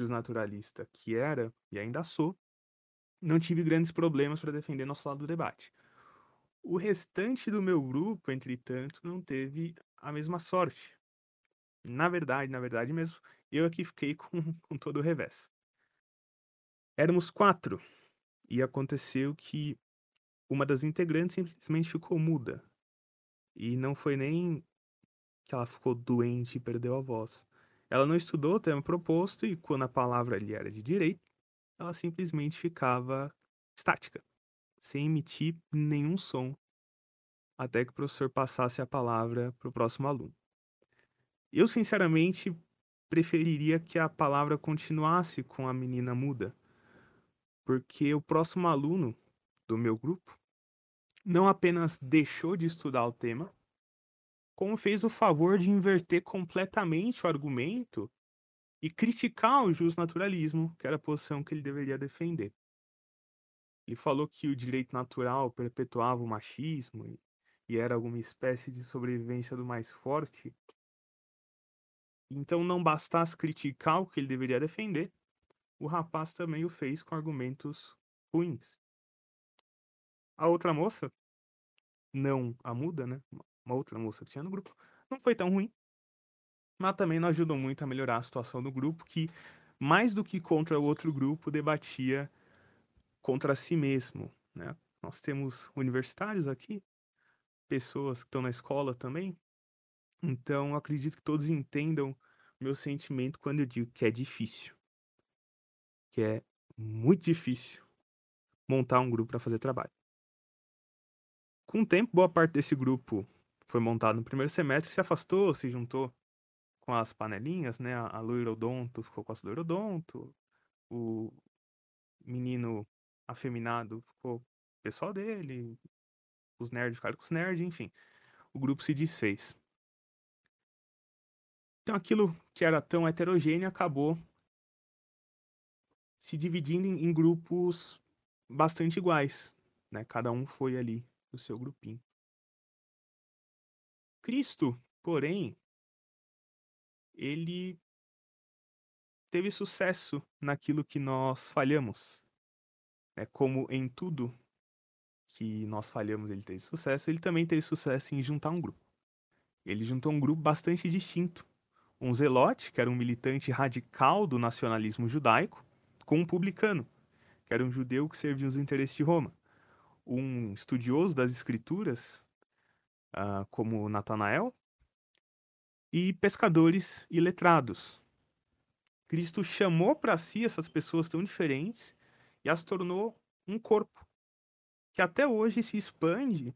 justnaturalista que era, e ainda sou, não tive grandes problemas para defender nosso lado do debate. O restante do meu grupo, entretanto, não teve a mesma sorte. Na verdade, na verdade mesmo, eu aqui fiquei com, com todo o revés. Éramos quatro, e aconteceu que uma das integrantes simplesmente ficou muda. E não foi nem que ela ficou doente e perdeu a voz. Ela não estudou o tema proposto e quando a palavra ali era de direito, ela simplesmente ficava estática, sem emitir nenhum som, até que o professor passasse a palavra para o próximo aluno. Eu, sinceramente, preferiria que a palavra continuasse com a menina muda, porque o próximo aluno do meu grupo não apenas deixou de estudar o tema, como fez o favor de inverter completamente o argumento e criticar o justnaturalismo, que era a posição que ele deveria defender. Ele falou que o direito natural perpetuava o machismo e, e era alguma espécie de sobrevivência do mais forte. Então, não bastasse criticar o que ele deveria defender, o rapaz também o fez com argumentos ruins. A outra moça, não a muda, né? Uma outra moça que tinha no grupo, não foi tão ruim. Mas também não ajudou muito a melhorar a situação do grupo, que mais do que contra o outro grupo, debatia contra si mesmo. Né? Nós temos universitários aqui, pessoas que estão na escola também. Então, acredito que todos entendam meu sentimento quando eu digo que é difícil que é muito difícil montar um grupo para fazer trabalho. Com o tempo, boa parte desse grupo foi montado no primeiro semestre, se afastou, se juntou com as panelinhas, né? A loirodonto ficou com as loirodonto, o menino afeminado ficou o pessoal dele, os nerds ficaram com os nerds, enfim. O grupo se desfez. Então aquilo que era tão heterogêneo acabou se dividindo em, em grupos bastante iguais, né? Cada um foi ali no seu grupinho. Cristo, porém, ele teve sucesso naquilo que nós falhamos. É como em tudo que nós falhamos, ele teve sucesso, ele também teve sucesso em juntar um grupo. Ele juntou um grupo bastante distinto. Um zelote, que era um militante radical do nacionalismo judaico, com um publicano, que era um judeu que servia os interesses de Roma. Um estudioso das escrituras, uh, como Natanael, e pescadores e letrados. Cristo chamou para si essas pessoas tão diferentes e as tornou um corpo que até hoje se expande,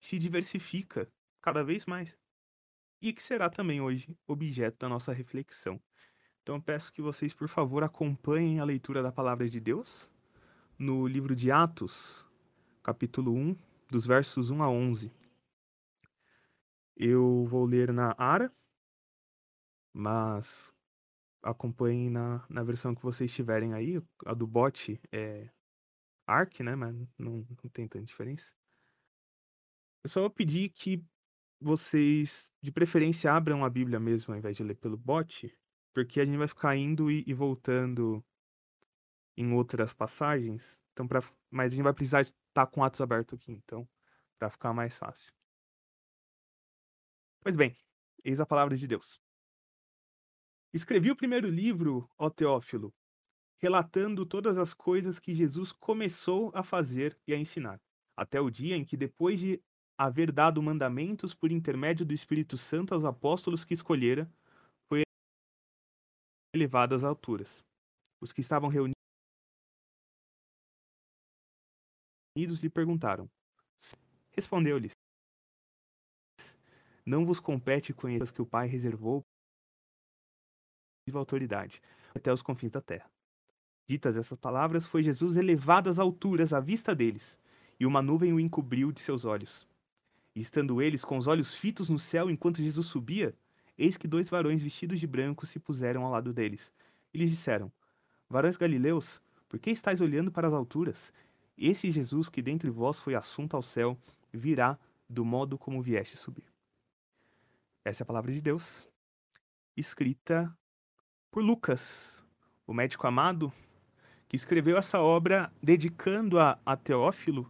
se diversifica cada vez mais e que será também hoje objeto da nossa reflexão. Então peço que vocês, por favor, acompanhem a leitura da palavra de Deus no livro de Atos, capítulo 1, dos versos 1 a 11. Eu vou ler na ARA, mas acompanhem na, na versão que vocês tiverem aí. A do bot é ARC, né? Mas não, não tem tanta diferença. Eu só vou pedir que vocês, de preferência, abram a Bíblia mesmo, ao invés de ler pelo bot, porque a gente vai ficar indo e, e voltando em outras passagens. Então, pra, mas a gente vai precisar estar tá com Atos aberto aqui, então, para ficar mais fácil. Pois bem, eis a palavra de Deus. Escrevi o primeiro livro, ó Teófilo, relatando todas as coisas que Jesus começou a fazer e a ensinar, até o dia em que, depois de haver dado mandamentos por intermédio do Espírito Santo aos apóstolos que escolhera, elevado às alturas. Os que estavam reunidos lhe perguntaram. Respondeu-lhes: Não vos compete conhecer as que o Pai reservou viva autoridade até os confins da terra. Ditas essas palavras, foi Jesus elevado às alturas à vista deles, e uma nuvem o encobriu de seus olhos. E estando eles com os olhos fitos no céu enquanto Jesus subia, eis que dois varões vestidos de branco se puseram ao lado deles. E lhes disseram: Varões galileus, por que estáis olhando para as alturas? Esse Jesus que dentre vós foi assunto ao céu, virá do modo como vieste subir. Essa é a palavra de Deus, escrita por Lucas, o médico amado, que escreveu essa obra dedicando-a a Teófilo.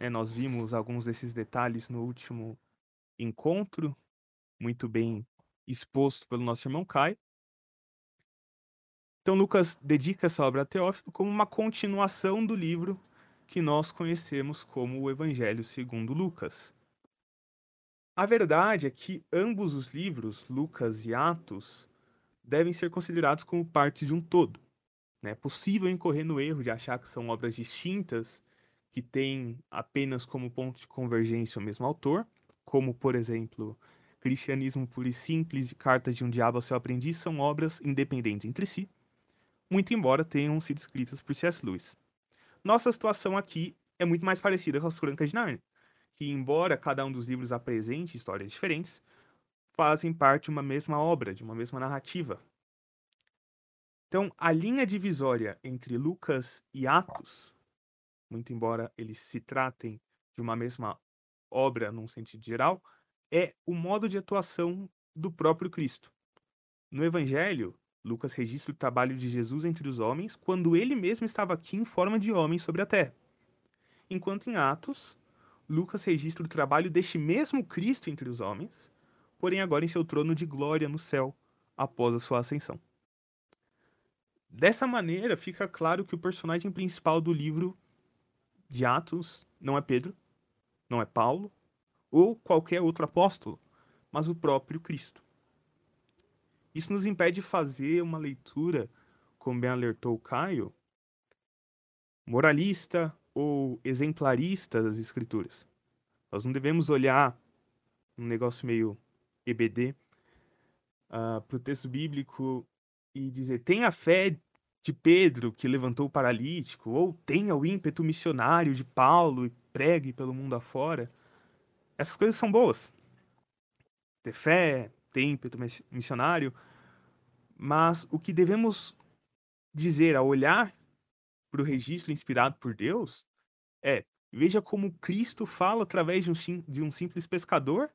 É, nós vimos alguns desses detalhes no último encontro, muito bem exposto pelo nosso irmão Caio. Então, Lucas dedica essa obra a Teófilo como uma continuação do livro que nós conhecemos como o Evangelho segundo Lucas. A verdade é que ambos os livros, Lucas e Atos, devem ser considerados como partes de um todo. É possível incorrer no erro de achar que são obras distintas, que têm apenas como ponto de convergência o mesmo autor, como, por exemplo, Cristianismo Puro e Simples e Cartas de um Diabo ao Seu Aprendiz são obras independentes entre si, muito embora tenham sido escritas por C.S. Lewis. Nossa situação aqui é muito mais parecida com as Crônicas de Narnia que, embora cada um dos livros apresente histórias diferentes, fazem parte de uma mesma obra, de uma mesma narrativa. Então, a linha divisória entre Lucas e Atos, muito embora eles se tratem de uma mesma obra num sentido geral, é o modo de atuação do próprio Cristo. No Evangelho, Lucas registra o trabalho de Jesus entre os homens quando ele mesmo estava aqui em forma de homem sobre a terra. Enquanto em Atos, Lucas registra o trabalho deste mesmo Cristo entre os homens, porém agora em seu trono de glória no céu, após a sua ascensão. Dessa maneira, fica claro que o personagem principal do livro de Atos não é Pedro, não é Paulo ou qualquer outro apóstolo, mas o próprio Cristo. Isso nos impede de fazer uma leitura, como bem alertou Caio, moralista ou exemplarista das escrituras. Nós não devemos olhar um negócio meio EBD uh, ah, para o texto bíblico e dizer tenha fé de Pedro que levantou o paralítico, ou tenha o ímpeto missionário de Paulo e pregue pelo mundo afora. Essas coisas são boas. Ter fé, ter ímpeto missionário, mas o que devemos dizer ao olhar para o registro inspirado por Deus é veja como Cristo fala através de um, de um simples pescador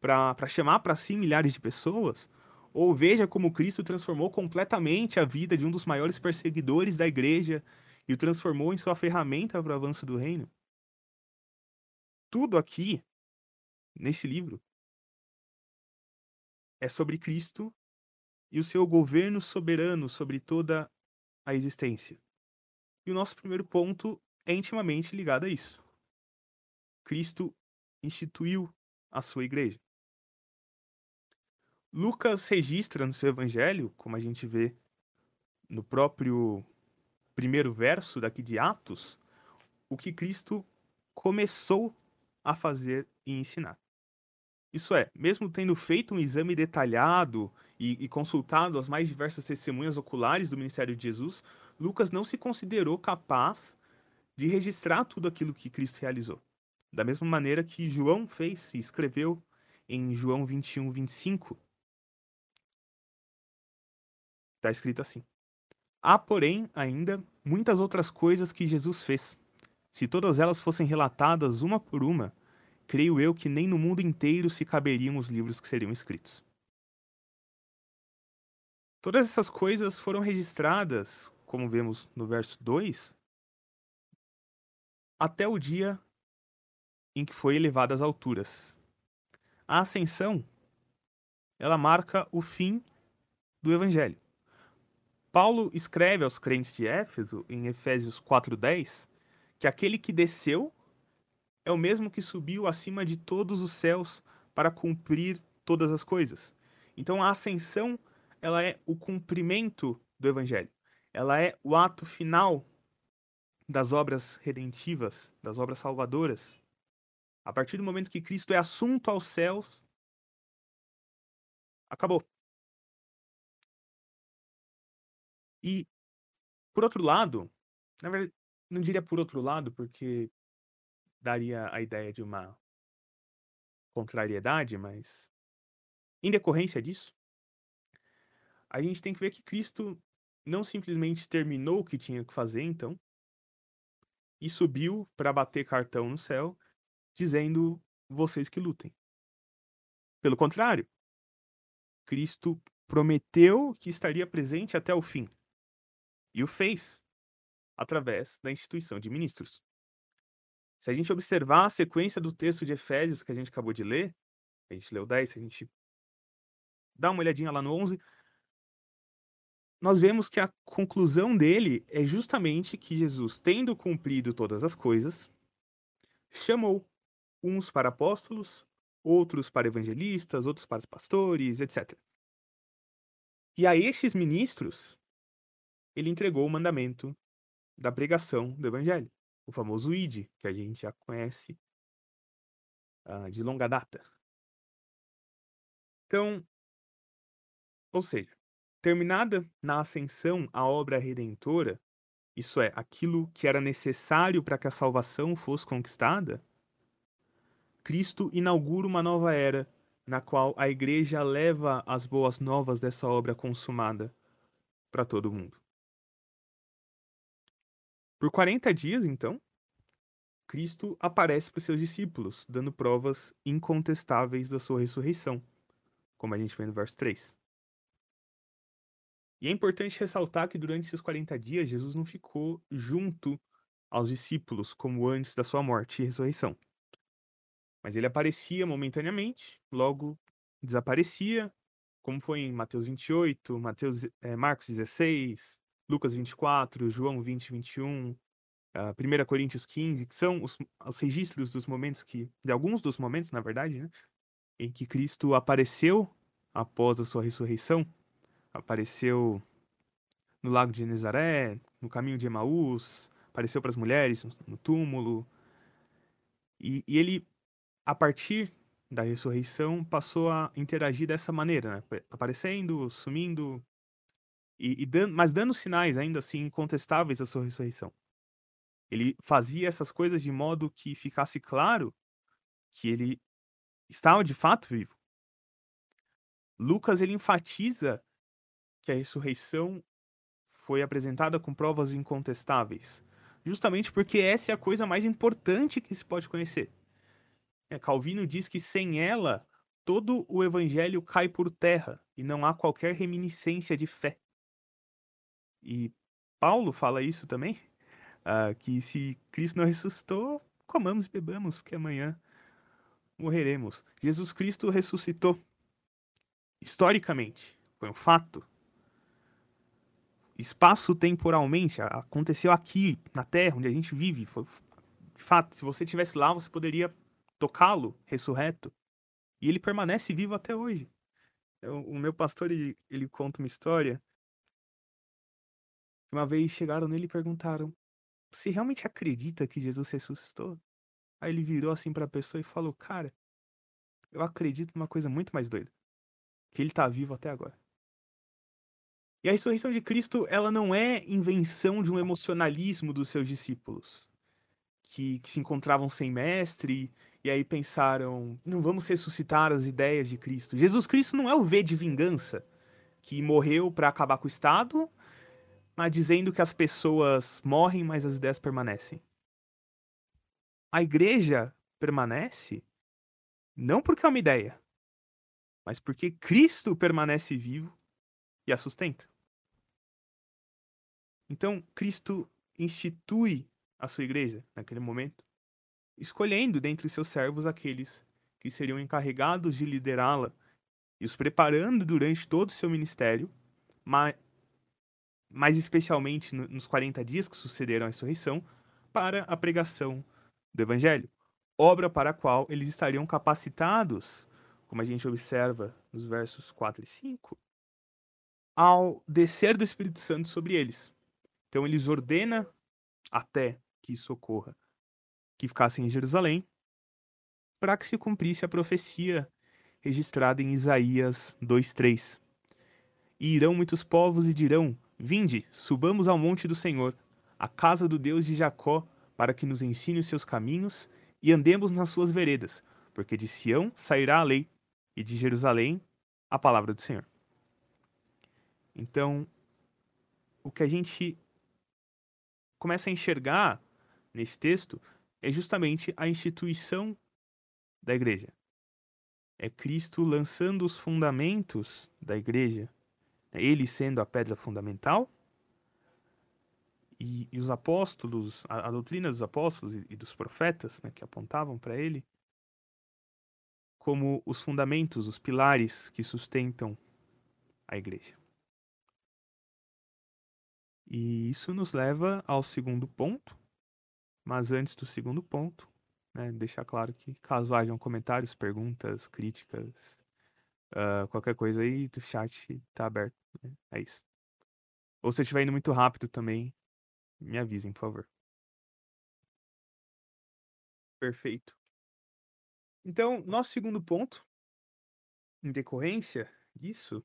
para chamar para si milhares de pessoas, ou veja como Cristo transformou completamente a vida de um dos maiores perseguidores da igreja e o transformou em sua ferramenta para o avanço do reino. Tudo aqui, nesse livro, é sobre Cristo e o seu governo soberano sobre toda a existência. E o nosso primeiro ponto é intimamente ligado a isso. Cristo instituiu a sua igreja. Lucas registra no seu evangelho, como a gente vê no próprio primeiro verso daqui de Atos, o que Cristo começou a fazer e ensinar. Isso é, mesmo tendo feito um exame detalhado e, e, consultado as mais diversas testemunhas oculares do ministério de Jesus, Lucas não se considerou capaz de registrar tudo aquilo que Cristo realizou. Da mesma maneira que João fez e escreveu em João 21, 25. Está escrito assim: Há, porém, ainda muitas outras coisas que Jesus fez. Se todas elas fossem relatadas uma por uma, creio eu que nem no mundo inteiro se caberiam os livros que seriam escritos. Todas essas coisas foram registradas como vemos no verso 2, até o dia em que foi elevado às alturas. A ascensão, ela marca o fim do evangelho. Paulo escreve aos crentes de Éfeso, em Efésios 4:10, que aquele que desceu é o mesmo que subiu acima de todos os céus para cumprir todas as coisas. Então a ascensão, ela é o cumprimento do evangelho ela é o ato final das obras redentivas, das obras salvadoras. A partir do momento que Cristo é assunto aos céus, acabou. E, por outro lado, na verdade, não diria por outro lado, porque daria a ideia de uma contrariedade, mas em decorrência disso, a gente tem que ver que Cristo não simplesmente terminou o que tinha que fazer, então, e subiu para bater cartão no céu, dizendo: vocês que lutem. Pelo contrário, Cristo prometeu que estaria presente até o fim. E o fez através da instituição de ministros. Se a gente observar a sequência do texto de Efésios que a gente acabou de ler, a gente leu 10, se a gente dá uma olhadinha lá no 11, nós vemos que a conclusão dele é justamente que Jesus, tendo cumprido todas as coisas, chamou uns para apóstolos, outros para evangelistas, outros para pastores, etc. E a estes ministros, ele entregou o mandamento da pregação do evangelho, o famoso ID, que a gente já conhece uh, de longa data. Então, ou seja, terminada na ascensão a obra redentora, isso é, aquilo que era necessário para que a salvação fosse conquistada, Cristo inaugura uma nova era, na qual a igreja leva as boas novas dessa obra consumada para todo mundo. Por 40 dias, então, Cristo aparece para os seus discípulos, dando provas incontestáveis da sua ressurreição, como a gente vê no verso 3. E é importante ressaltar que durante esses 40 dias, Jesus não ficou junto aos discípulos como antes da sua morte e ressurreição. Mas ele aparecia momentaneamente, logo desaparecia, como foi em Mateus 28, Mateus, é, Marcos 16, Lucas 24, João 20, 21, uh, 1 Coríntios 15, que são os, os, registros dos momentos que, de alguns dos momentos, na verdade, né, em que Cristo apareceu após a sua ressurreição, apareceu no lago de Nazaré, no caminho de Emaús, apareceu para as mulheres no túmulo, e, e ele, a partir da ressurreição, passou a interagir dessa maneira, né? aparecendo, sumindo, e, e dando, mas dando sinais ainda assim incontestáveis da sua ressurreição. Ele fazia essas coisas de modo que ficasse claro que ele estava de fato vivo. Lucas ele enfatiza que a ressurreição foi apresentada com provas incontestáveis, justamente porque essa é a coisa mais importante que se pode conhecer. É, Calvino diz que sem ela todo o evangelho cai por terra e não há qualquer reminiscência de fé. E Paulo fala isso também, uh, que se Cristo não ressuscitou, comamos e bebamos, porque amanhã morreremos. Jesus Cristo ressuscitou. Historicamente, foi um fato. Espaço-temporalmente, aconteceu aqui, na Terra, onde a gente vive. Foi, de fato, se você estivesse lá, você poderia tocá-lo ressurreto. E ele permanece vivo até hoje. Eu, o meu pastor, ele, ele conta uma história uma vez chegaram nele e perguntaram: Você realmente acredita que Jesus ressuscitou? Aí ele virou assim para a pessoa e falou: Cara, eu acredito numa coisa muito mais doida: que ele tá vivo até agora. E a ressurreição de Cristo, ela não é invenção de um emocionalismo dos seus discípulos, que, que se encontravam sem mestre e aí pensaram: não vamos ressuscitar as ideias de Cristo. Jesus Cristo não é o V de vingança que morreu para acabar com o Estado mas dizendo que as pessoas morrem, mas as ideias permanecem. A igreja permanece não porque é uma ideia, mas porque Cristo permanece vivo e a sustenta. Então, Cristo institui a sua igreja naquele momento, escolhendo dentre seus servos aqueles que seriam encarregados de liderá-la e os preparando durante todo o seu ministério, mas mais especialmente nos 40 dias que sucederam à ressurreição, para a pregação do Evangelho, obra para a qual eles estariam capacitados, como a gente observa nos versos 4 e 5, ao descer do Espírito Santo sobre eles. Então, eles ordena até que isso ocorra, que ficassem em Jerusalém, para que se cumprisse a profecia registrada em Isaías 2:3. E irão muitos povos e dirão: Vinde, subamos ao monte do Senhor, à casa do Deus de Jacó, para que nos ensine os seus caminhos e andemos nas suas veredas, porque de Sião sairá a lei e de Jerusalém a palavra do Senhor. Então, o que a gente começa a enxergar nesse texto é justamente a instituição da igreja. É Cristo lançando os fundamentos da igreja ele sendo a pedra fundamental, E, e os apóstolos, a, a, doutrina dos apóstolos e, e dos profetas, né, que apontavam para ele, como os fundamentos, os pilares que sustentam a igreja. E isso nos leva ao segundo ponto, mas antes do segundo ponto, né, deixar claro que caso hajam comentários, perguntas, críticas, uh, qualquer coisa aí, o chat tá aberto. Né? É isso. Ou se estiver indo muito rápido também, me avisem, por favor. Perfeito. Então, nosso segundo ponto, em decorrência disso,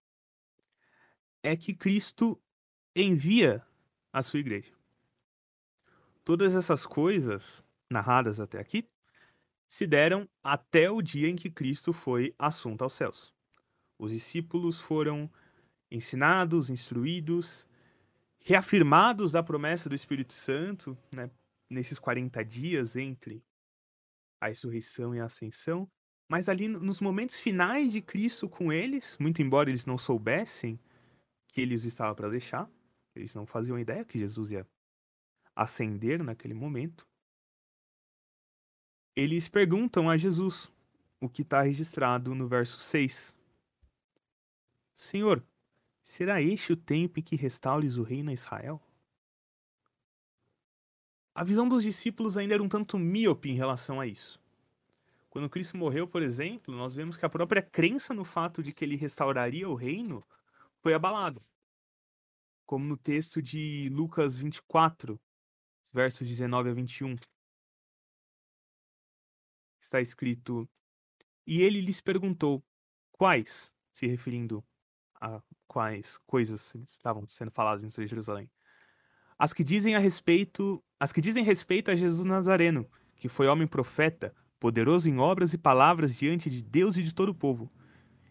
é que Cristo envia a sua igreja. Todas essas coisas narradas até aqui se deram até o dia em que Cristo foi assunto aos céus. Os discípulos foram ensinados, instruídos, reafirmados da promessa do Espírito Santo, né, nesses 40 dias entre a ressurreição e a ascensão, mas ali nos momentos finais de Cristo com eles, muito embora eles não soubessem que ele os estava para deixar, eles não faziam ideia que Jesus ia ascender naquele momento. Eles perguntam a Jesus o que está registrado no verso 6. Senhor, será este o tempo em que restaures o reino a Israel? A visão dos discípulos ainda era um tanto míope em relação a isso. Quando Cristo morreu, por exemplo, nós vemos que a própria crença no fato de que ele restauraria o reino foi abalada como no texto de Lucas 24, versos 19 a 21. Está escrito: E ele lhes perguntou quais, se referindo a quais coisas estavam sendo faladas em Jerusalém. As que dizem a respeito, as que dizem respeito a Jesus Nazareno, que foi homem profeta, poderoso em obras e palavras diante de Deus e de todo o povo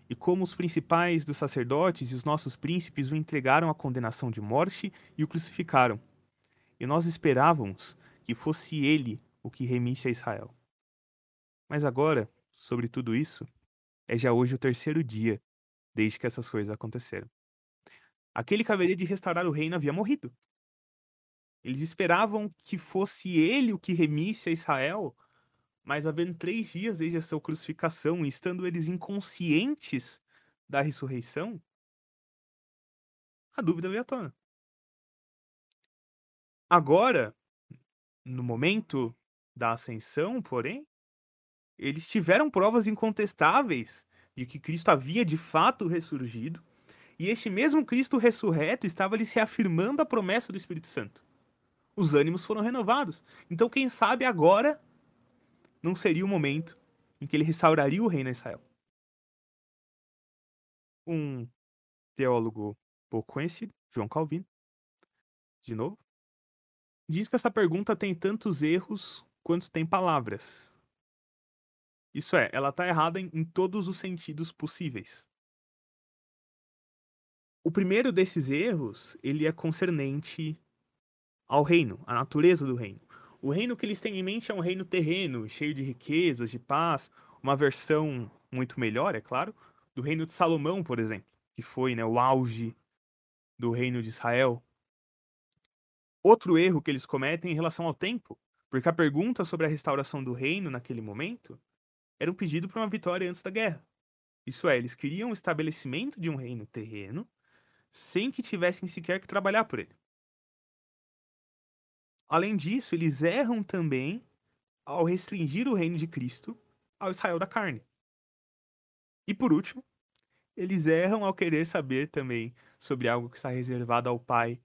e como os principais dos sacerdotes e os nossos príncipes o entregaram à condenação de morte e o crucificaram. E nós esperávamos que fosse ele o que remisse a Israel. Mas agora, sobre tudo isso, é já hoje o terceiro dia desde que essas coisas aconteceram. Aquele que haveria de restaurar o reino havia morrido. Eles esperavam que fosse ele o que remisse a Israel, mas havendo três dias desde a sua crucificação, e estando eles inconscientes da ressurreição, a dúvida veio à tona. Agora, no momento da ascensão, porém, eles tiveram provas incontestáveis de que Cristo havia de fato ressurgido, e este mesmo Cristo ressurreto estava lhes reafirmando a promessa do Espírito Santo. Os ânimos foram renovados. Então, quem sabe agora não seria o momento em que ele restauraria o reino a Israel. Um teólogo pouco conhecido, João Calvino, de novo, diz que essa pergunta tem tantos erros quanto tem palavras. Isso é, ela está errada em, em todos os sentidos possíveis. O primeiro desses erros, ele é concernente ao reino, à natureza do reino. O reino que eles têm em mente é um reino terreno, cheio de riquezas, de paz, uma versão muito melhor, é claro, do reino de Salomão, por exemplo, que foi né, o auge do reino de Israel. Outro erro que eles cometem em relação ao tempo, porque a pergunta sobre a restauração do reino naquele momento era um pedido para uma vitória antes da guerra. Isso é, eles queriam o estabelecimento de um reino terreno sem que tivessem sequer que trabalhar por ele. Além disso, eles erram também ao restringir o reino de Cristo ao Israel da carne. E por último, eles erram ao querer saber também sobre algo que está reservado ao Pai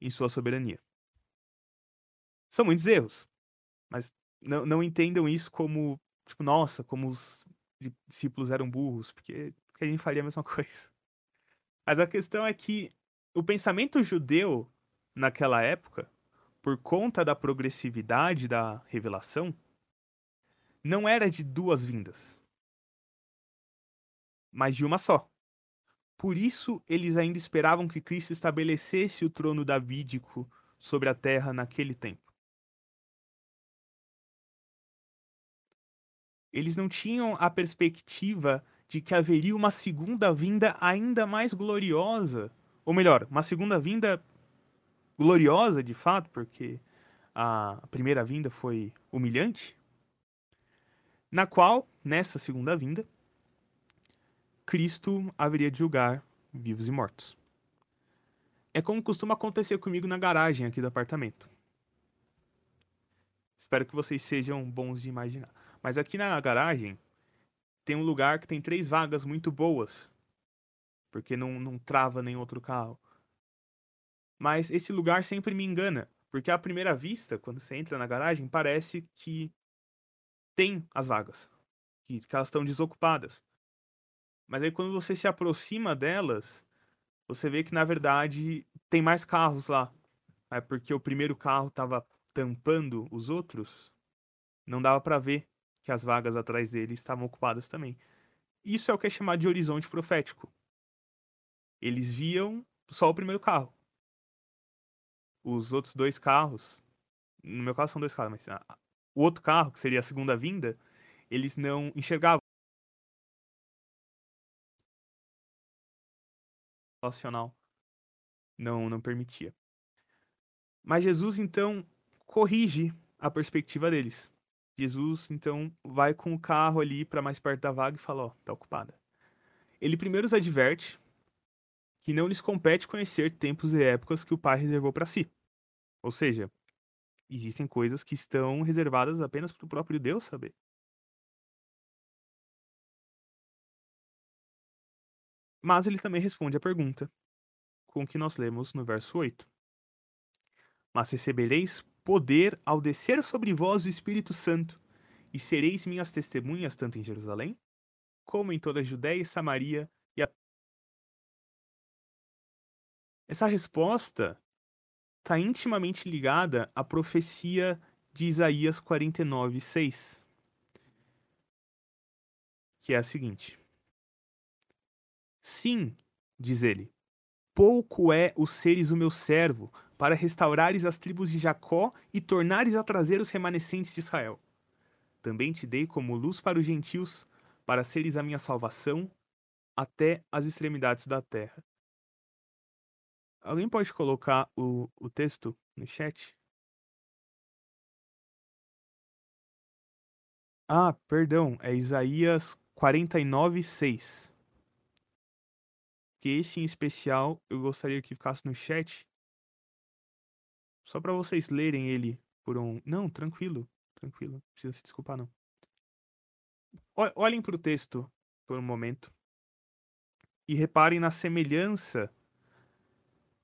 em sua soberania. São muitos erros, mas não, não entendam isso como, tipo, nossa, como os discípulos eram burros, porque, a gente faria a mesma coisa. Mas a questão é que o pensamento judeu naquela época por conta da progressividade da revelação, não era de duas vindas, mas de uma só. Por isso, eles ainda esperavam que Cristo estabelecesse o trono davídico sobre a terra naquele tempo. Eles não tinham a perspectiva de que haveria uma segunda vinda ainda mais gloriosa, ou melhor, uma segunda vinda gloriosa de fato, porque a primeira vinda foi humilhante, na qual, nessa segunda vinda, Cristo haveria de julgar vivos e mortos. É como costuma acontecer comigo na garagem aqui do apartamento. Espero que vocês sejam bons de imaginar. Mas aqui na garagem tem um lugar que tem três vagas muito boas. Porque não, não trava nem outro carro. Mas esse lugar sempre me engana. Porque à primeira vista, quando você entra na garagem, parece que tem as vagas. Que, que elas estão desocupadas. Mas aí quando você se aproxima delas, você vê que na verdade tem mais carros lá. É porque o primeiro carro estava tampando os outros, não dava para ver que as vagas atrás dele estavam ocupadas também. Isso é o que é chamado de horizonte profético. Eles viam só o primeiro carro. Os outros dois carros, no meu caso são dois carros, mas ah, o outro carro, que seria a segunda vinda, eles não enxergavam. Nacional não não permitia. Mas Jesus então corrige a perspectiva deles. Jesus então vai com o carro ali para mais perto da vaga e fala: Ó, oh, tá ocupada. Ele primeiro os adverte que não lhes compete conhecer tempos e épocas que o Pai reservou para si. Ou seja, existem coisas que estão reservadas apenas para o próprio Deus saber. Mas ele também responde a pergunta com que nós lemos no verso 8. Mas recebereis poder ao descer sobre vós o Espírito Santo, e sereis minhas testemunhas tanto em Jerusalém, como em toda a Judéia e Samaria e a... Essa resposta está intimamente ligada à profecia de Isaías 49, 6, que é a seguinte: Sim, diz ele, pouco é os seres o meu servo, para restaurares as tribos de Jacó e tornares a trazer os remanescentes de Israel. Também te dei como luz para os gentios, para seres a minha salvação até as extremidades da terra. Alguém pode colocar o, o texto no chat? Ah, perdão, é Isaías 49, 6. Que esse em especial eu gostaria que ficasse no chat, só para vocês lerem ele por um. Não, tranquilo, tranquilo. Não precisa se desculpar, não. Olhem para o texto por um momento e reparem na semelhança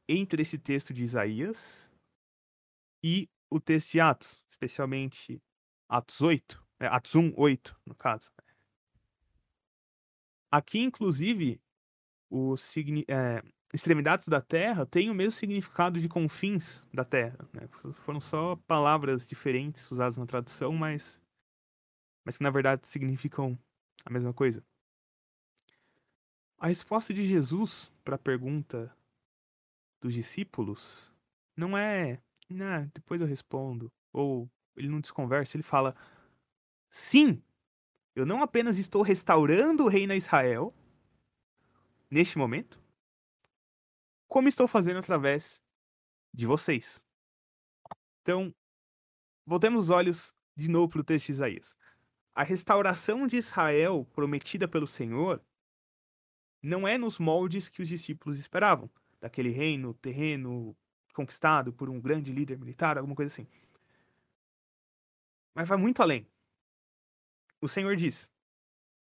entre esse texto de Isaías e o texto de Atos, especialmente Atos 8, é, Atos 1, 8, no caso. Aqui, inclusive, o, é, extremidades da terra têm o mesmo significado de confins da terra. Né? Foram só palavras diferentes usadas na tradução, mas, mas que na verdade significam a mesma coisa. A resposta de Jesus para a pergunta dos discípulos não é, nah, depois eu respondo, ou ele não desconversa, ele fala: sim, eu não apenas estou restaurando o reino a Israel neste momento, como estou fazendo através de vocês. Então, voltemos os olhos de novo para o texto de Isaías. A restauração de Israel prometida pelo Senhor não é nos moldes que os discípulos esperavam, daquele reino terreno conquistado por um grande líder militar, alguma coisa assim. Mas vai muito além. O Senhor diz: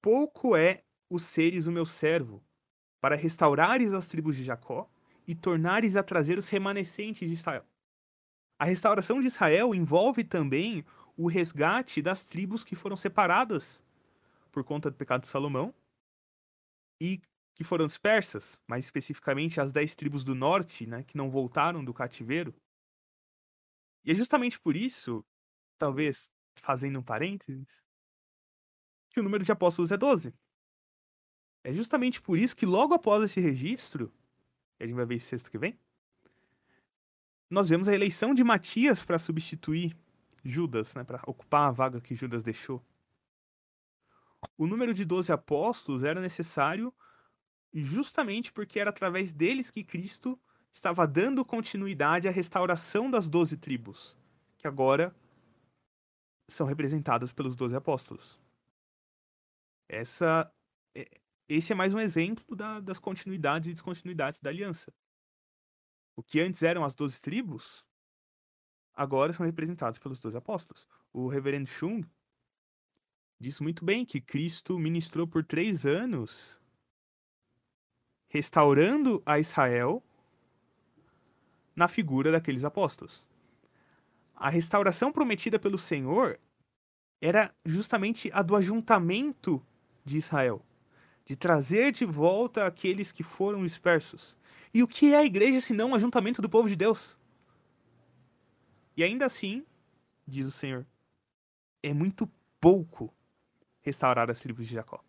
Pouco é os seres o meu servo, para restaurares as tribos de Jacó e tornares a trazer os remanescentes de Israel. A restauração de Israel envolve também o resgate das tribos que foram separadas por conta do pecado de Salomão e que foram dispersas, mais especificamente as dez tribos do norte, né, que não voltaram do cativeiro. E é justamente por isso, talvez fazendo um parênteses, que o número de apóstolos é 12. É justamente por isso que logo após esse registro, a gente vai ver isso sexto que vem, nós vemos a eleição de Matias para substituir Judas, né, para ocupar a vaga que Judas deixou. O número de 12 apóstolos era necessário justamente porque era através deles que Cristo estava dando continuidade à restauração das doze tribos, que agora são representadas pelos doze apóstolos. Essa, é, esse é mais um exemplo da, das continuidades e descontinuidades da aliança. O que antes eram as doze tribos, agora são representados pelos doze apóstolos. O reverendo Chung disse muito bem que Cristo ministrou por três anos, restaurando a Israel na figura daqueles apóstolos. A restauração prometida pelo Senhor era justamente a do ajuntamento de Israel, de trazer de volta aqueles que foram dispersos. E o que é a igreja se não o ajuntamento do povo de Deus? E ainda assim, diz o Senhor, é muito pouco restaurar as tribos de Jacó.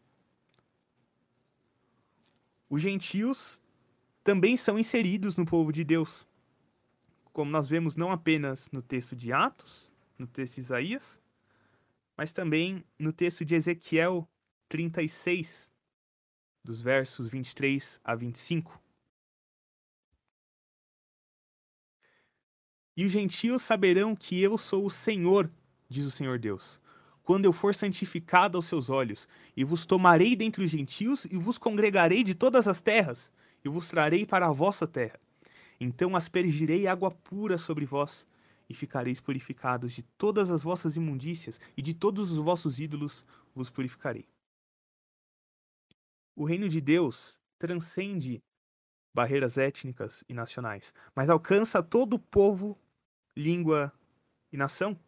Os gentios também são inseridos no povo de Deus como nós vemos não apenas no texto de Atos, no texto de Isaías, mas também no texto de Ezequiel 36, dos versos 23 a 25. E os gentios saberão que eu sou o Senhor, diz o Senhor Deus, quando eu for santificado aos seus olhos, e vos tomarei dentre os gentios, e vos congregarei de todas as terras, e vos trarei para a vossa terra. Então aspergirei água pura sobre vós, e ficareis purificados de todas as vossas imundícias, e de todos os vossos ídolos vos purificarei. O reino de Deus transcende barreiras étnicas e nacionais, mas alcança todo o povo, língua e nação.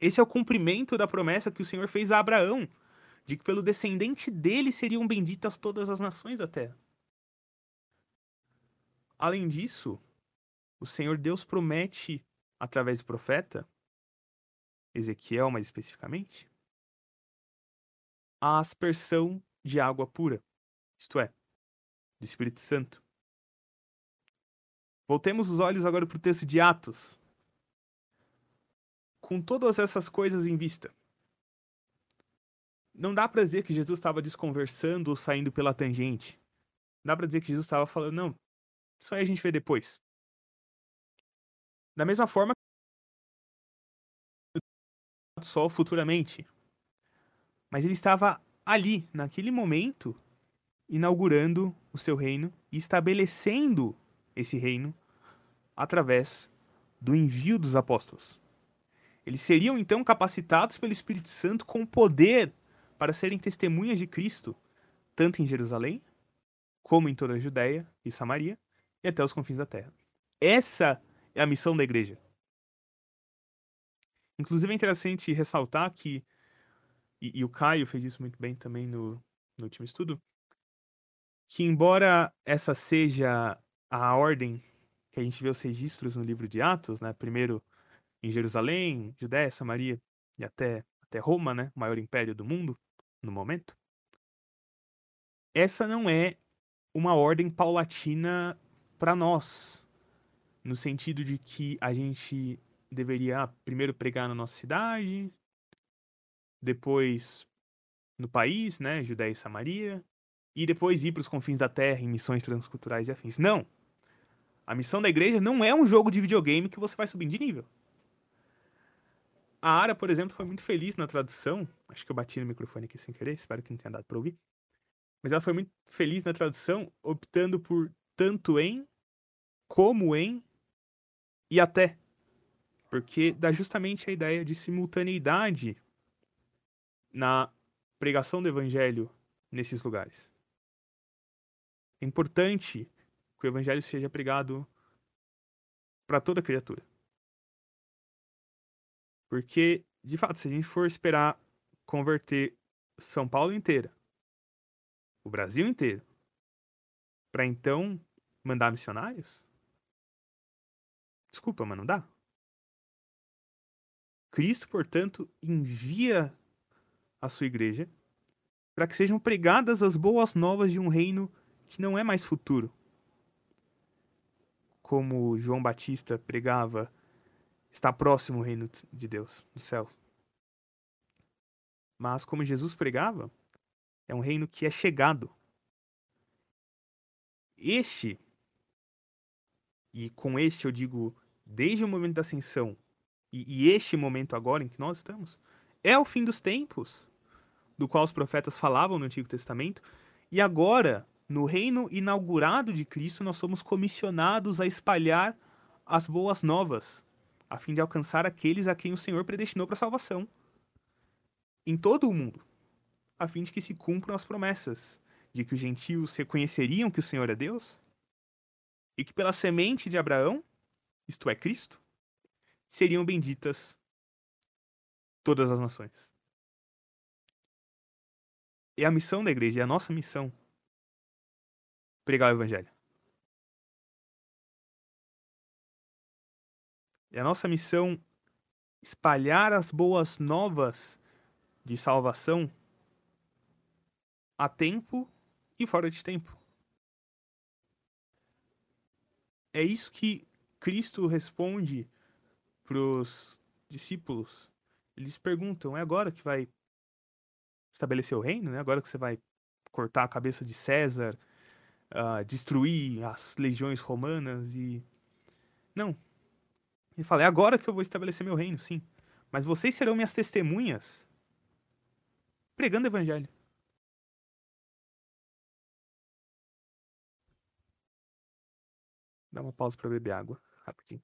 Esse é o cumprimento da promessa que o Senhor fez a Abraão, de que pelo descendente dele seriam benditas todas as nações da terra. Além disso, o Senhor Deus promete, através do profeta, Ezequiel mais especificamente, a aspersão de água pura, isto é, do Espírito Santo. Voltemos os olhos agora para o texto de Atos. Com todas essas coisas em vista, não dá para dizer que Jesus estava desconversando ou saindo pela tangente. Não dá para dizer que Jesus estava falando, não, isso aí a gente vê depois. Da mesma forma só futuramente. Mas ele estava ali, naquele momento, inaugurando o seu reino e estabelecendo esse reino através do envio dos apóstolos. Eles seriam então capacitados pelo Espírito Santo com poder para serem testemunhas de Cristo, tanto em Jerusalém, como em toda a Judéia e Samaria, e até os confins da terra. Essa é a missão da igreja. Inclusive é interessante ressaltar que, e, e o Caio fez isso muito bem também no, no último estudo, que embora essa seja a ordem que a gente vê os registros no livro de Atos, né? Primeiro em Jerusalém, Judéia, Samaria e até, até Roma, né? O maior império do mundo no momento. Essa não é uma ordem paulatina para nós, no sentido de que a gente deveria primeiro pregar na nossa cidade, depois no país, né, Judéia e Samaria, e depois ir para os confins da terra em missões transculturais e afins. Não! A missão da igreja não é um jogo de videogame que você vai subindo de nível. A Ara, por exemplo, foi muito feliz na tradução. Acho que eu bati no microfone aqui sem querer, espero que não tenha dado para ouvir. Mas ela foi muito feliz na tradução, optando por tanto em como em e até. Porque dá justamente a ideia de simultaneidade na pregação do evangelho nesses lugares. É importante que o evangelho seja pregado para toda criatura. Porque, de fato, se a gente for esperar converter São Paulo inteira, o Brasil inteiro, para então mandar missionários, Desculpa, mas não dá. Cristo, portanto, envia a sua igreja para que sejam pregadas as boas novas de um reino que não é mais futuro. Como João Batista pregava, está próximo o reino de Deus, do céu. Mas como Jesus pregava, é um reino que é chegado. Este e com este eu digo desde o momento da ascensão e, e este momento agora em que nós estamos, é o fim dos tempos, do qual os profetas falavam no Antigo Testamento, e agora, no reino inaugurado de Cristo, nós somos comissionados a espalhar as boas novas, a fim de alcançar aqueles a quem o Senhor predestinou para a salvação. Em todo o mundo, a fim de que se cumpram as promessas de que os gentios reconheceriam que o Senhor é Deus e que pela semente de Abraão, isto é Cristo, seriam benditas todas as nações. É a missão da igreja, é a nossa missão pregar o evangelho. É a nossa missão espalhar as boas novas de salvação a tempo e fora de tempo. É isso que Cristo responde para os discípulos. Eles perguntam: é agora que vai estabelecer o reino? É agora que você vai cortar a cabeça de César, uh, destruir as legiões romanas e. Não. Ele fala: é agora que eu vou estabelecer meu reino, sim. Mas vocês serão minhas testemunhas pregando o evangelho. Dá uma pausa para beber água, rapidinho.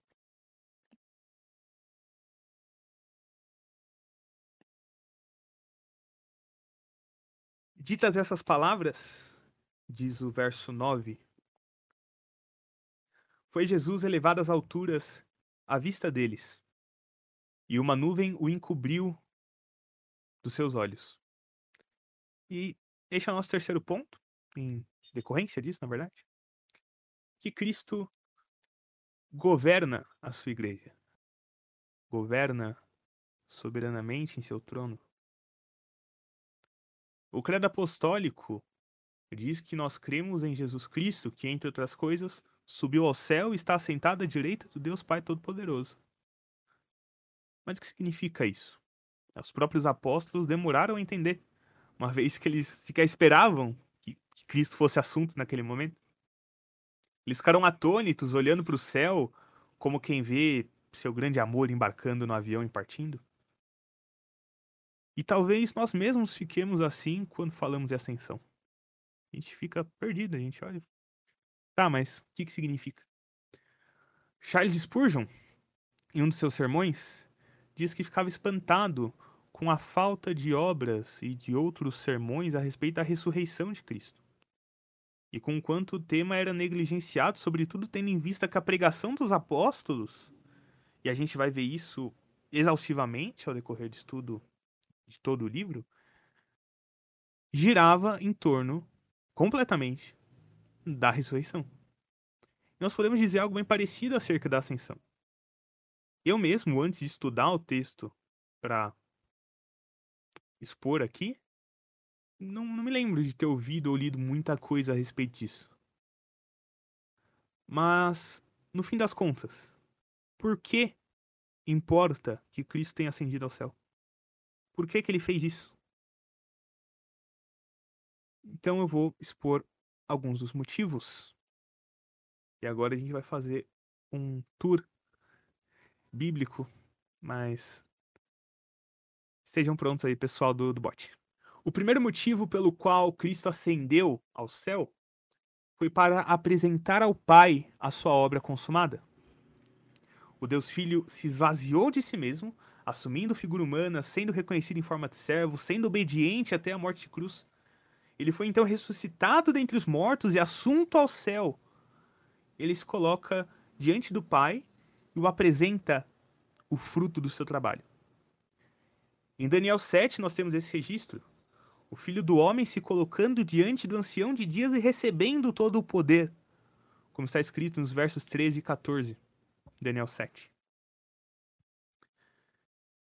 Ditas essas palavras, diz o verso 9, foi Jesus elevado às alturas à vista deles, e uma nuvem o encobriu dos seus olhos. E este é o nosso terceiro ponto, em decorrência disso, na verdade, que Cristo governa a sua igreja, governa soberanamente em seu trono. O credo apostólico diz que nós cremos em Jesus Cristo, que, entre outras coisas, subiu ao céu e está assentado à direita do Deus Pai Todo-Poderoso. Mas o que significa isso? Os próprios apóstolos demoraram a entender, uma vez que eles sequer esperavam que, que Cristo fosse assunto naquele momento. Eles ficaram atônitos, olhando para o céu, como quem vê seu grande amor embarcando no avião e partindo. E talvez nós mesmos fiquemos assim quando falamos de ascensão. A gente fica perdido, a gente olha. Tá, mas o que, que significa? Charles Spurgeon, em um dos seus sermões, diz que ficava espantado com a falta de obras e de outros sermões a respeito da ressurreição de Cristo. E com quanto o tema era negligenciado, sobretudo tendo em vista que a pregação dos apóstolos, e a gente vai ver isso exaustivamente ao decorrer do estudo de todo o livro, girava em torno completamente da ressurreição. Nós podemos dizer algo bem parecido acerca da ascensão. Eu mesmo, antes de estudar o texto para expor aqui, não, não me lembro de ter ouvido ou lido muita coisa a respeito disso. Mas, no fim das contas, por que importa que Cristo tenha ascendido ao céu? Por que, que ele fez isso? Então eu vou expor alguns dos motivos. E agora a gente vai fazer um tour bíblico, mas estejam prontos aí, pessoal do, do bot. O primeiro motivo pelo qual Cristo ascendeu ao céu foi para apresentar ao Pai a sua obra consumada. O Deus Filho se esvaziou de si mesmo assumindo figura humana, sendo reconhecido em forma de servo, sendo obediente até a morte de cruz. Ele foi então ressuscitado dentre os mortos e assunto ao céu. Ele se coloca diante do Pai e o apresenta o fruto do seu trabalho. Em Daniel 7 nós temos esse registro. O filho do homem se colocando diante do ancião de dias e recebendo todo o poder, como está escrito nos versos 13 e 14, Daniel 7.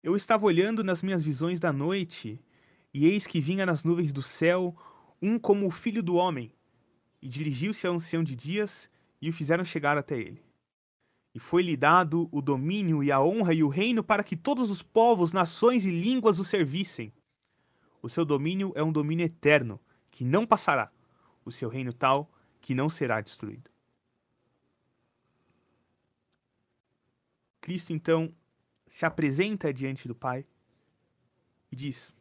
Eu estava olhando nas minhas visões da noite, e eis que vinha nas nuvens do céu um como o filho do homem, e dirigiu-se ao ancião de dias, e o fizeram chegar até ele. E foi-lhe dado o domínio e a honra e o reino para que todos os povos, nações e línguas o servissem. O seu domínio é um domínio eterno, que não passará, o seu reino tal, que não será destruído. Cristo então se apresenta diante do Pai e diz: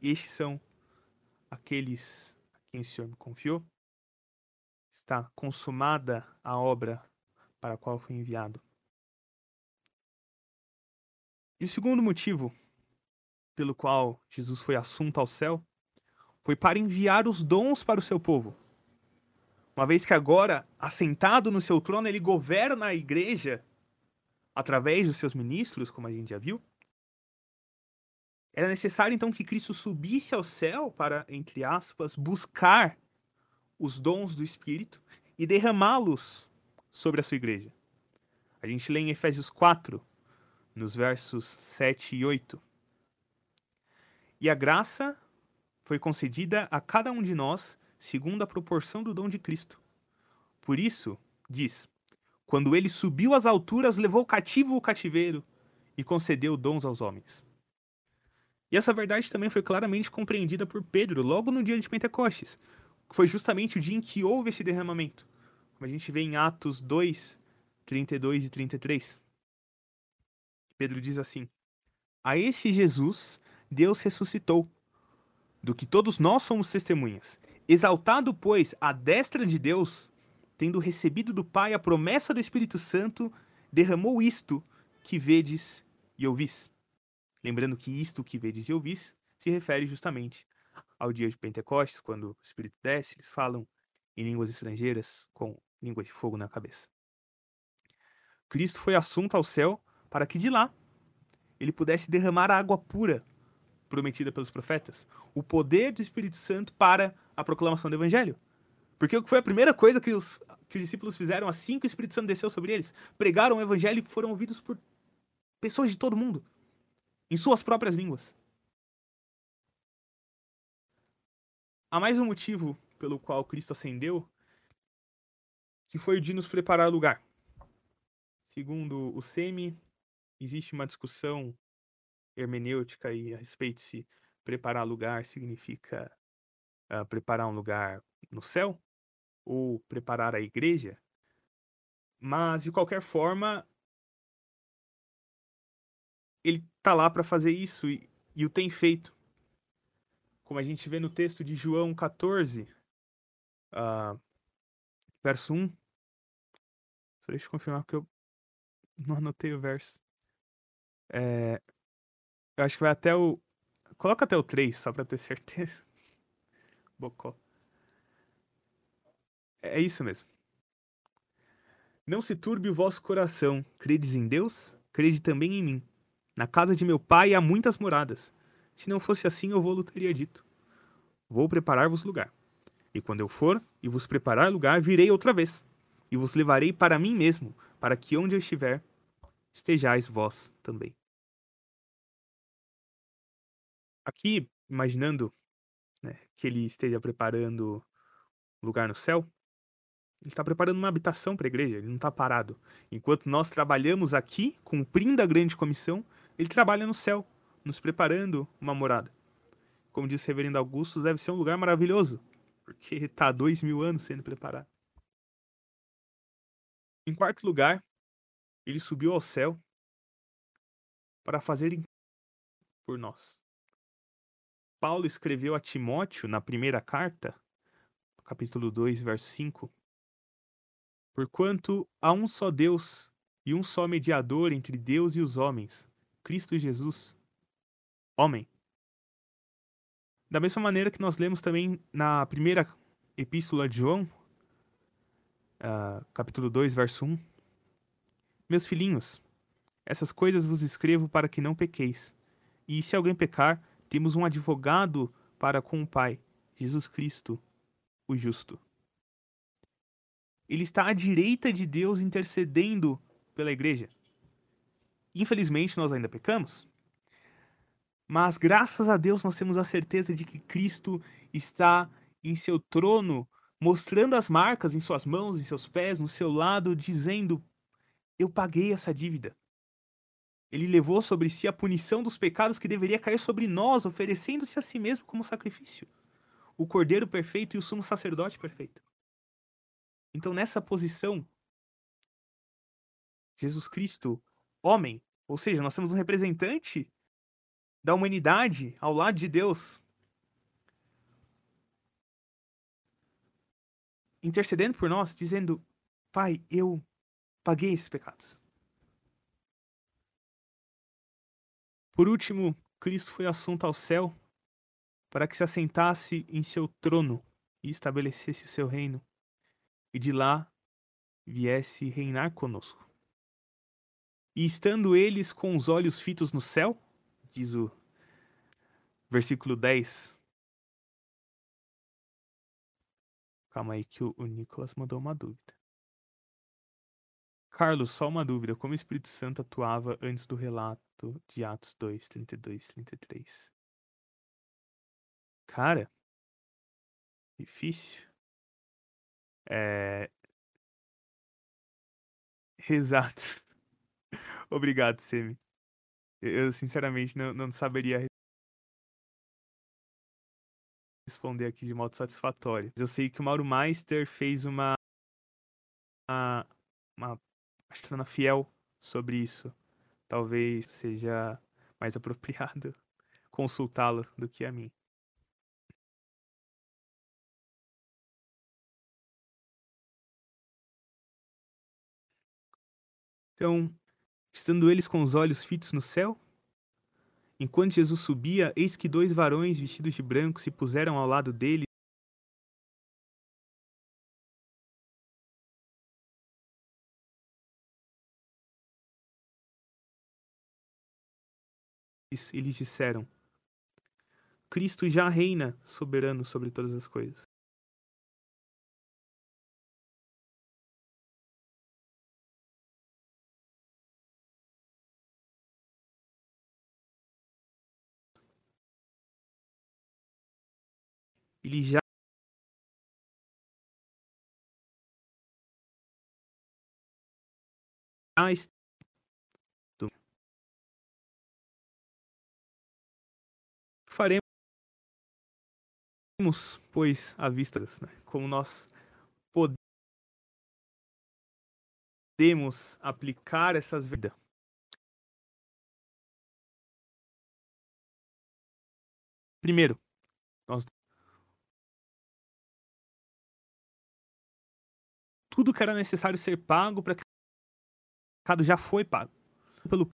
Estes são aqueles a quem o Senhor me confiou. Está consumada a obra para a qual fui enviado. E o segundo motivo pelo qual Jesus foi assunto ao céu foi para enviar os dons para o seu povo. Uma vez que agora, assentado no seu trono, ele governa a igreja através dos seus ministros, como a gente já viu. Era necessário então que Cristo subisse ao céu para, entre aspas, buscar os dons do Espírito e derramá-los sobre a sua igreja. A gente lê em Efésios 4, nos versos 7 e 8. E a graça foi concedida a cada um de nós segundo a proporção do dom de Cristo. Por isso, diz: quando ele subiu às alturas, levou cativo o cativeiro e concedeu dons aos homens. E essa verdade também foi claramente compreendida por Pedro logo no dia de Pentecostes, que foi justamente o dia em que houve esse derramamento, como a gente vê em Atos 2, 32 e 33. Pedro diz assim: A esse Jesus Deus ressuscitou, do que todos nós somos testemunhas. Exaltado, pois, à destra de Deus, tendo recebido do Pai a promessa do Espírito Santo, derramou isto que vedes e ouvis. Lembrando que isto que vedes e ouvis se refere justamente ao dia de Pentecostes, quando o Espírito desce, eles falam em línguas estrangeiras com língua de fogo na cabeça. Cristo foi assunto ao céu para que de lá ele pudesse derramar a água pura prometida pelos profetas, o poder do Espírito Santo para a proclamação do Evangelho. Porque foi a primeira coisa que os, que os discípulos fizeram assim que o Espírito Santo desceu sobre eles. Pregaram o Evangelho e foram ouvidos por pessoas de todo mundo, em suas próprias línguas. Há mais um motivo pelo qual Cristo ascendeu, que foi de nos preparar lugar. Segundo o SEMI, existe uma discussão hermenêutica a respeito se preparar lugar significa uh, preparar um lugar no céu ou preparar a igreja. Mas de qualquer forma, ele tá lá para fazer isso e, e, o tem feito. Como a gente vê no texto de João 14, uh, ah, verso 1. Só deixa eu confirmar que eu não anotei o verso. É, eu acho que vai até o. Coloca até o 3, só pra ter certeza. Bocó. É isso mesmo. Não se turbe o vosso coração. Credes em Deus? Crede também em mim. Na casa de meu pai há muitas moradas. Se não fosse assim, eu vou teria dito. Vou preparar-vos lugar. E quando eu for e vos preparar lugar, virei outra vez. E vos levarei para mim mesmo, para que onde eu estiver, estejais vós também. Aqui, imaginando né, que ele esteja preparando lugar no céu, ele está preparando uma habitação para a igreja, ele não está parado. Enquanto nós trabalhamos aqui, cumprindo a grande comissão, ele trabalha no céu, nos preparando uma morada. Como disse o reverendo Augusto, deve ser um lugar maravilhoso, porque está há dois mil anos sendo preparado. Em quarto lugar, ele subiu ao céu para fazer por nós. Paulo escreveu a Timóteo na primeira carta, capítulo 2, verso 5. Porquanto há um só Deus e um só mediador entre Deus e os homens, Cristo Jesus, homem. Da mesma maneira que nós lemos também na primeira epístola de João, uh, capítulo 2, verso 1. Meus filhinhos, essas coisas vos escrevo para que não pequeis. E se alguém pecar, temos um advogado para com o Pai, Jesus Cristo, o justo. Ele está à direita de Deus intercedendo pela igreja. Infelizmente, nós ainda pecamos. Mas graças a Deus nós temos a certeza de que Cristo está em seu trono, mostrando as marcas em suas mãos, em seus pés, no seu lado, dizendo: Eu paguei essa dívida. Ele levou sobre si a punição dos pecados que deveria cair sobre nós, oferecendo-se a si mesmo como sacrifício. O Cordeiro perfeito e o sumo sacerdote perfeito. Então, nessa posição, Jesus Cristo homem. Ou seja, nós temos um representante da humanidade ao lado de Deus, intercedendo por nós, dizendo: Pai, eu paguei esses pecados. Por último, Cristo foi assunto ao céu para que se assentasse em seu trono e estabelecesse o seu reino, e de lá viesse reinar conosco. E estando eles com os olhos fitos no céu, diz o versículo 10. Calma aí que o, o Nicolas mandou uma dúvida. Carlos, só uma dúvida. Como o Espírito Santo atuava antes do relato de Atos 2, 32, 33? Cara, difícil. É... Exato. Obrigado, Semi. Eu, sinceramente, não, não saberia responder aqui de modo satisfatório. Eu sei que o Mauro Meister fez uma. uma, uma que tá Fiel sobre isso. Talvez seja mais apropriado consultá-lo do que a mim. Então, estando eles com os olhos fitos no céu, enquanto Jesus subia, eis que dois varões vestidos de branco se puseram ao lado dele. E lhes disseram: Cristo já reina soberano sobre todas as coisas. Ele já faremos pois à vista né? como nós podemos aplicar essas vidas primeiro nós tudo que era necessário ser pago para que o pecado já foi pago. Pelo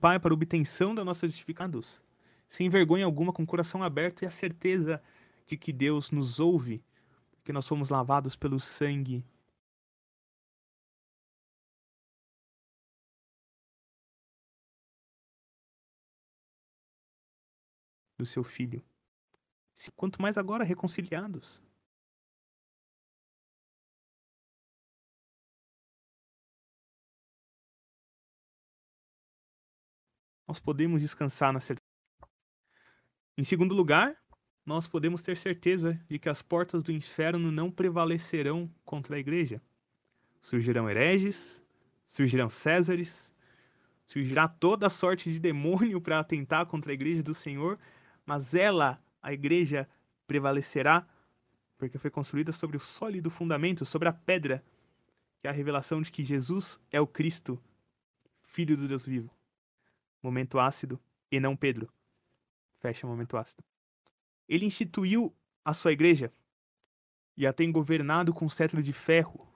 Pai para obtenção da nossa justificados, sem vergonha alguma, com o coração aberto e a certeza de que Deus nos ouve, que nós somos lavados pelo sangue do seu filho. Quanto mais agora reconciliados. Nós podemos descansar na certeza. Em segundo lugar, nós podemos ter certeza de que as portas do inferno não prevalecerão contra a igreja. Surgirão hereges, surgirão césares, surgirá toda sorte de demônio para atentar contra a igreja do Senhor, mas ela, a igreja, prevalecerá porque foi construída sobre o sólido fundamento, sobre a pedra, que é a revelação de que Jesus é o Cristo, Filho do Deus vivo. Momento ácido e não Pedro. Fecha momento ácido. Ele instituiu a sua igreja e a tem governado com cetro de ferro,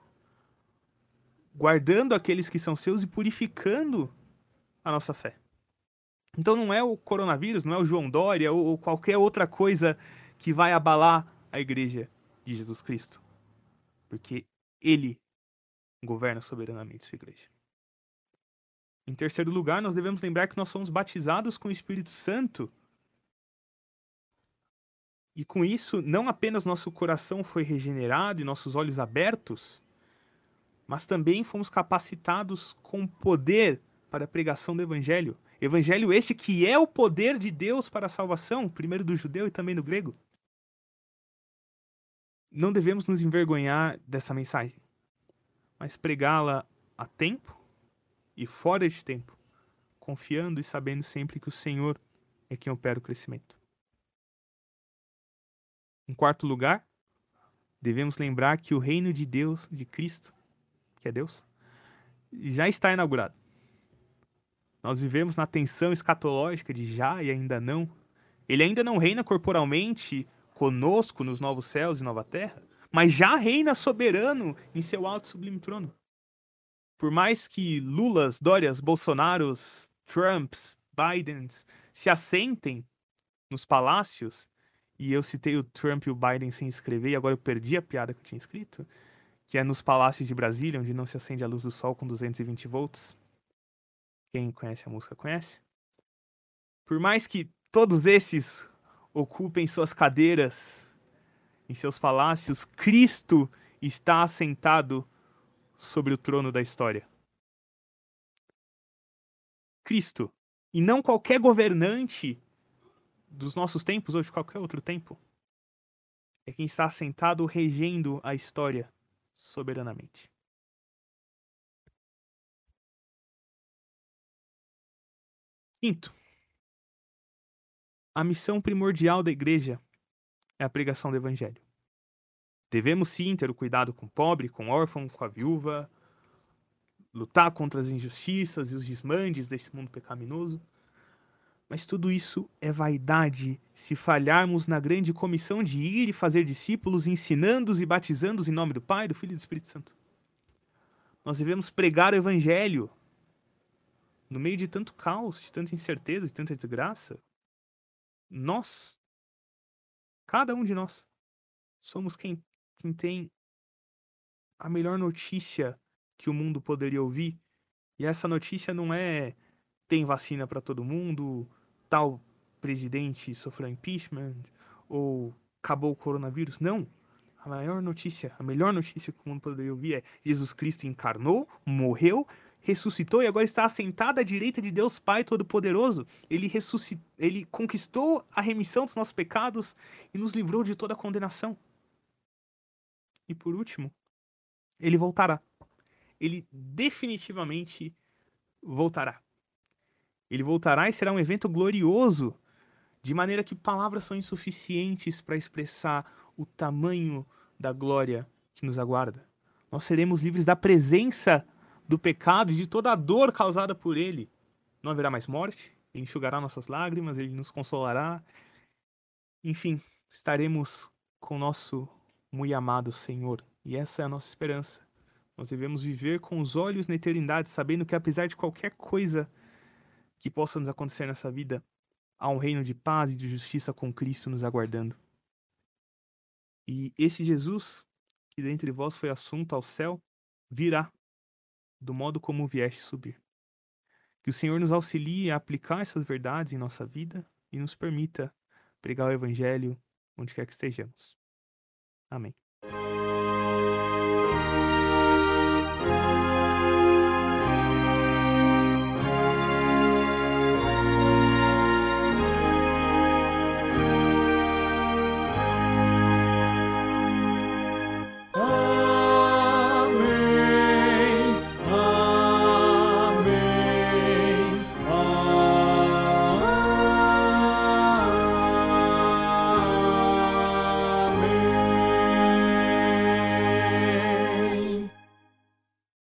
guardando aqueles que são seus e purificando a nossa fé. Então não é o coronavírus, não é o João Dória ou, qualquer outra coisa que vai abalar a igreja de Jesus Cristo. Porque ele governa soberanamente sua igreja. Em terceiro lugar, nós devemos lembrar que nós somos batizados com o Espírito Santo. E com isso, não apenas nosso coração foi regenerado e nossos olhos abertos, mas também fomos capacitados com poder para a pregação do Evangelho. Evangelho este que é o poder de Deus para a salvação, primeiro do judeu e também do grego. Não devemos nos envergonhar dessa mensagem, mas pregá-la a tempo e fora de tempo, confiando e sabendo sempre que o Senhor é quem opera o crescimento. Em quarto lugar, devemos lembrar que o reino de Deus, de Cristo, que é Deus, já está inaugurado. Nós vivemos na tensão escatológica de já e ainda não. Ele ainda não reina corporalmente conosco nos novos céus e nova terra, mas já reina soberano em seu alto sublime trono. Por mais que Lulas, Dórias, Bolsonaros, Trumps, Bidens se assentem nos palácios, e eu citei o Trump e o Biden sem escrever, e agora eu perdi a piada que eu tinha escrito, que é nos palácios de Brasília, onde não se acende a luz do sol com 220 volts. Quem conhece a música conhece. Por mais que todos esses ocupem suas cadeiras em seus palácios, Cristo está assentado sobre o trono da história. Cristo, e não qualquer governante dos nossos tempos ou de qualquer outro tempo, é quem está assentado regendo a história soberanamente. Quinto, a missão primordial da igreja é a pregação do evangelho. Devemos sim ter o cuidado com o pobre, com o órfão, com a viúva, lutar contra as injustiças e os desmandes desse mundo pecaminoso. Mas tudo isso é vaidade se falharmos na grande comissão de ir e fazer discípulos, ensinando-os e batizando-os em nome do Pai, do Filho e do Espírito Santo. Nós devemos pregar o Evangelho no meio de tanto caos, de tanta incerteza, de tanta desgraça. Nós, cada um de nós, somos quem, quem tem a melhor notícia que o mundo poderia ouvir. E essa notícia não é tem vacina para todo mundo, tal presidente sofreu impeachment ou acabou o coronavírus. Não. A maior notícia, a melhor notícia que o mundo poderia ouvir é Jesus Cristo encarnou, morreu, ressuscitou e agora está assentado à direita de Deus Pai Todo-Poderoso. Ele ressuscitou, ele conquistou a remissão dos nossos pecados e nos livrou de toda a condenação. E por último, ele voltará. Ele definitivamente voltará. Ele voltará e será um evento glorioso, de maneira que palavras são insuficientes para expressar o tamanho da glória que nos aguarda. Nós seremos livres da presença do pecado e de toda a dor causada por ele. Não haverá mais morte, ele enxugará nossas lágrimas, ele nos consolará. Enfim, estaremos com o nosso muito amado Senhor. E essa é a nossa esperança. Nós devemos viver com os olhos na eternidade, sabendo que apesar de qualquer coisa que possa nos acontecer nessa vida, há um reino de paz e de justiça com Cristo nos aguardando. E esse Jesus, que dentre vós foi assunto ao céu, virá do modo como vieste subir. Que o Senhor nos auxilie a aplicar essas verdades em nossa vida e nos permita pregar o Evangelho onde quer que estejamos. Amém.